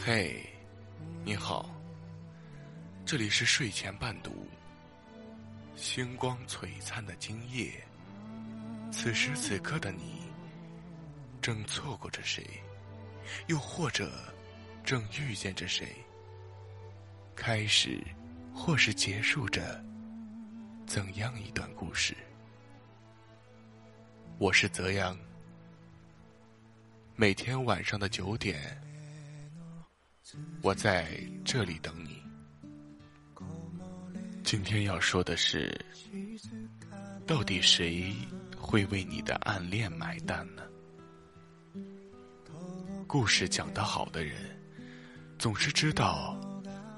嘿，你好，这里是睡前伴读。星光璀璨的今夜，此时此刻的你，正错过着谁？又或者，正遇见着谁？开始，或是结束着怎样一段故事？我是泽阳，每天晚上的九点。我在这里等你。今天要说的是，到底谁会为你的暗恋买单呢？故事讲得好的人，总是知道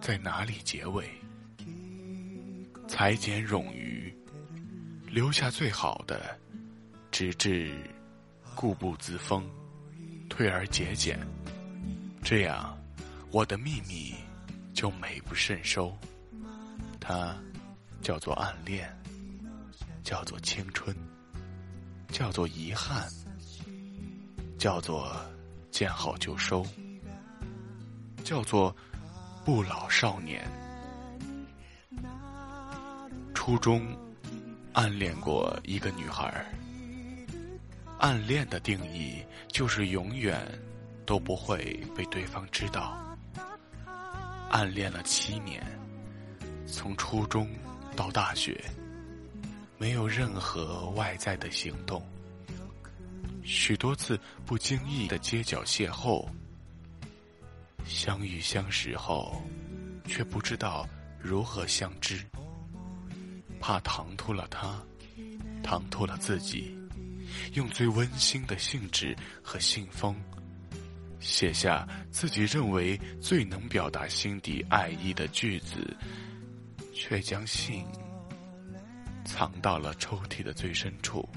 在哪里结尾，裁剪冗余，留下最好的，直至固步自封，退而节俭，这样。我的秘密就美不胜收，它叫做暗恋，叫做青春，叫做遗憾，叫做见好就收，叫做不老少年。初中暗恋过一个女孩，暗恋的定义就是永远都不会被对方知道。暗恋了七年，从初中到大学，没有任何外在的行动。许多次不经意的街角邂逅，相遇相识后，却不知道如何相知。怕唐突了他，唐突了自己，用最温馨的信纸和信封。写下自己认为最能表达心底爱意的句子，却将信藏到了抽屉的最深处。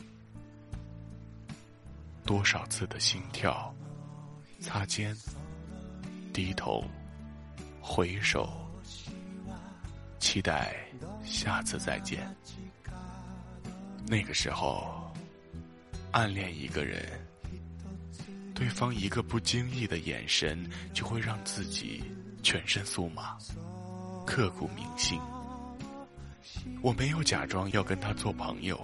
多少次的心跳，擦肩，低头，回首，期待下次再见。那个时候，暗恋一个人。对方一个不经意的眼神，就会让自己全身酥麻，刻骨铭心。我没有假装要跟他做朋友，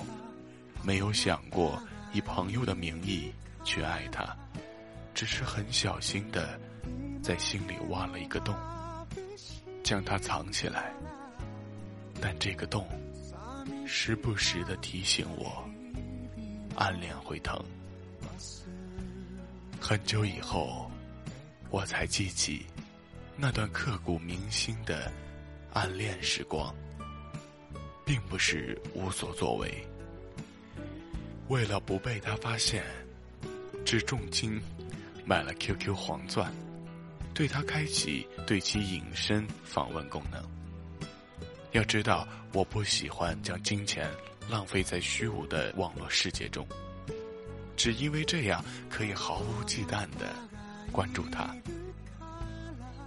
没有想过以朋友的名义去爱他，只是很小心的在心里挖了一个洞，将它藏起来。但这个洞，时不时的提醒我，暗恋会疼。很久以后，我才记起那段刻骨铭心的暗恋时光，并不是无所作为。为了不被他发现，只重金买了 QQ 黄钻，对他开启对其隐身访问功能。要知道，我不喜欢将金钱浪费在虚无的网络世界中。只因为这样可以毫无忌惮的关注她。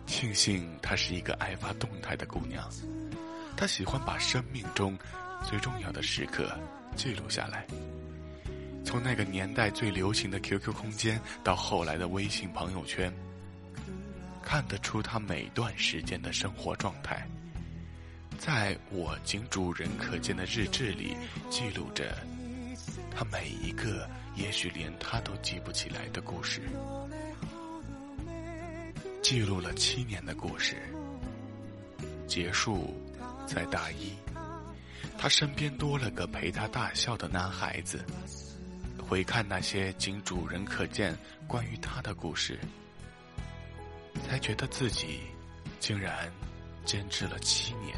庆幸她是一个爱发动态的姑娘，她喜欢把生命中最重要的时刻记录下来。从那个年代最流行的 QQ 空间到后来的微信朋友圈，看得出她每段时间的生活状态。在我仅主人可见的日志里记录着她每一个。也许连他都记不起来的故事，记录了七年的故事，结束在大一，他身边多了个陪他大笑的男孩子。回看那些仅主人可见关于他的故事，才觉得自己竟然坚持了七年。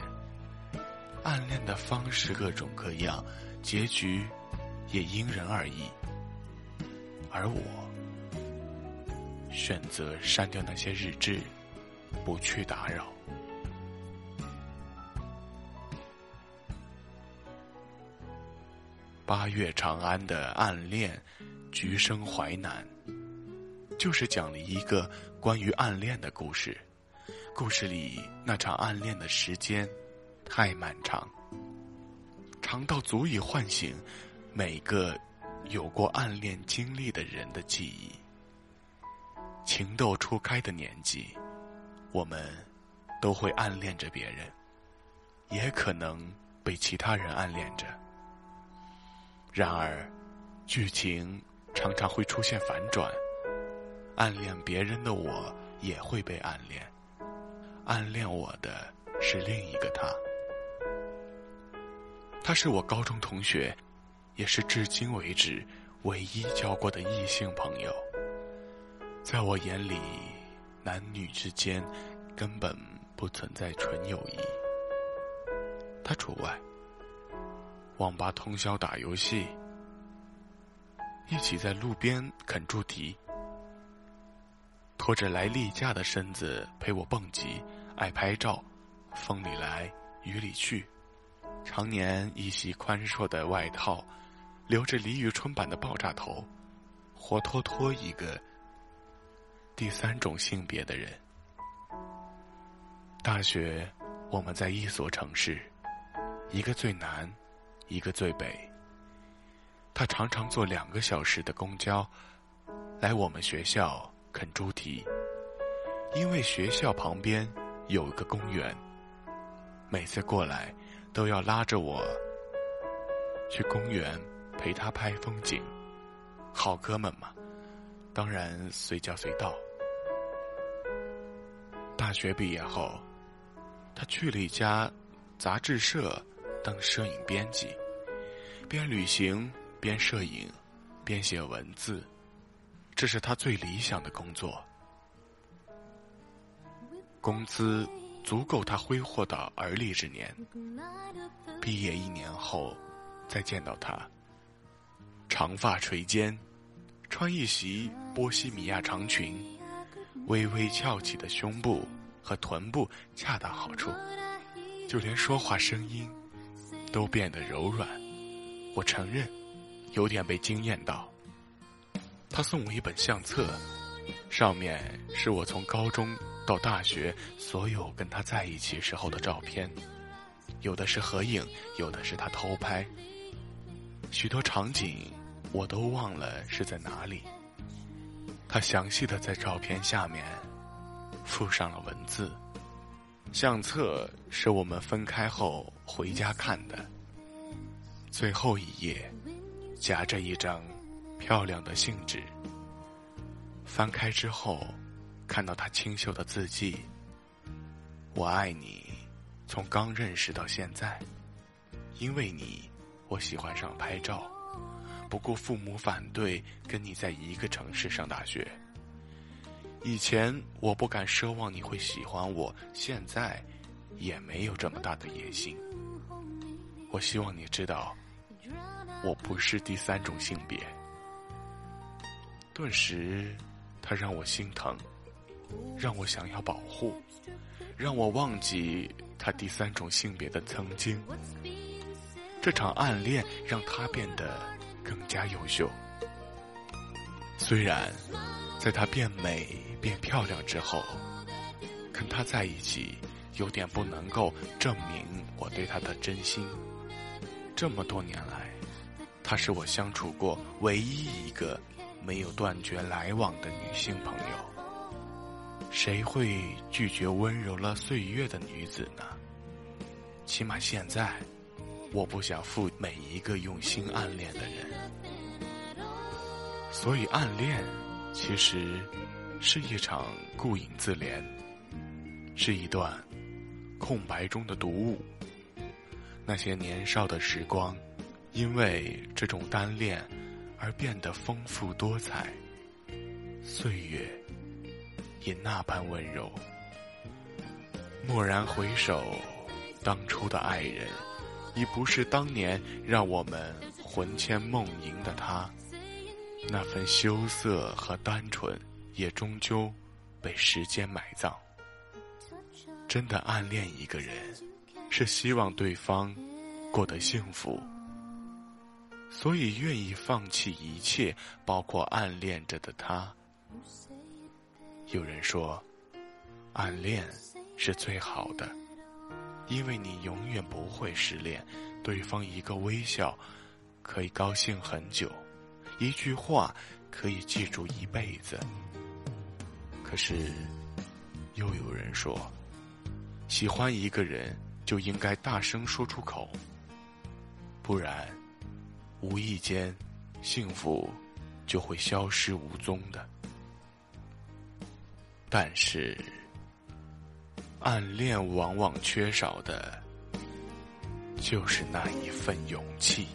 暗恋的方式各种各样，结局也因人而异。而我选择删掉那些日志，不去打扰。八月长安的暗恋，橘生淮南，就是讲了一个关于暗恋的故事。故事里那场暗恋的时间太漫长，长到足以唤醒每个。有过暗恋经历的人的记忆，情窦初开的年纪，我们都会暗恋着别人，也可能被其他人暗恋着。然而，剧情常常会出现反转，暗恋别人的我也会被暗恋，暗恋我的是另一个他。他是我高中同学，也是至今为止唯一交过的异性朋友。在我眼里，男女之间根本不存在纯友谊，他除外。网吧通宵打游戏，一起在路边啃猪蹄，拖着来例假的身子陪我蹦极，爱拍照，风里来雨里去。常年一袭宽硕的外套，留着李宇春版的爆炸头，活脱脱一个第三种性别的人。大学，我们在一所城市，一个最南，一个最北。他常常坐两个小时的公交，来我们学校啃猪蹄，因为学校旁边有一个公园。每次过来。都要拉着我去公园陪他拍风景，好哥们嘛，当然随叫随到。大学毕业后，他去了一家杂志社当摄影编辑，边旅行边摄影，边写文字，这是他最理想的工作，工资。足够他挥霍到而立之年。毕业一年后，再见到他，长发垂肩，穿一袭波西米亚长裙，微微翘起的胸部和臀部恰到好处，就连说话声音都变得柔软。我承认，有点被惊艳到。他送我一本相册，上面是我从高中。到大学，所有跟他在一起时候的照片，有的是合影，有的是他偷拍。许多场景我都忘了是在哪里。他详细的在照片下面附上了文字。相册是我们分开后回家看的。最后一页夹着一张漂亮的信纸。翻开之后。看到他清秀的字迹，我爱你，从刚认识到现在，因为你，我喜欢上拍照，不顾父母反对，跟你在一个城市上大学。以前我不敢奢望你会喜欢我，现在也没有这么大的野心。我希望你知道，我不是第三种性别。顿时，他让我心疼。让我想要保护，让我忘记他第三种性别的曾经。这场暗恋让他变得更加优秀。虽然在他变美变漂亮之后，跟他在一起有点不能够证明我对他的真心。这么多年来，她是我相处过唯一一个没有断绝来往的女性朋友。谁会拒绝温柔了岁月的女子呢？起码现在，我不想负每一个用心暗恋的人。所以，暗恋其实是一场顾影自怜，是一段空白中的读物。那些年少的时光，因为这种单恋而变得丰富多彩。岁月。也那般温柔。蓦然回首，当初的爱人，已不是当年让我们魂牵梦萦的他。那份羞涩和单纯，也终究被时间埋葬。真的暗恋一个人，是希望对方过得幸福，所以愿意放弃一切，包括暗恋着的他。有人说，暗恋是最好的，因为你永远不会失恋。对方一个微笑，可以高兴很久；一句话，可以记住一辈子。可是，又有人说，喜欢一个人就应该大声说出口，不然，无意间，幸福就会消失无踪的。但是，暗恋往往缺少的，就是那一份勇气。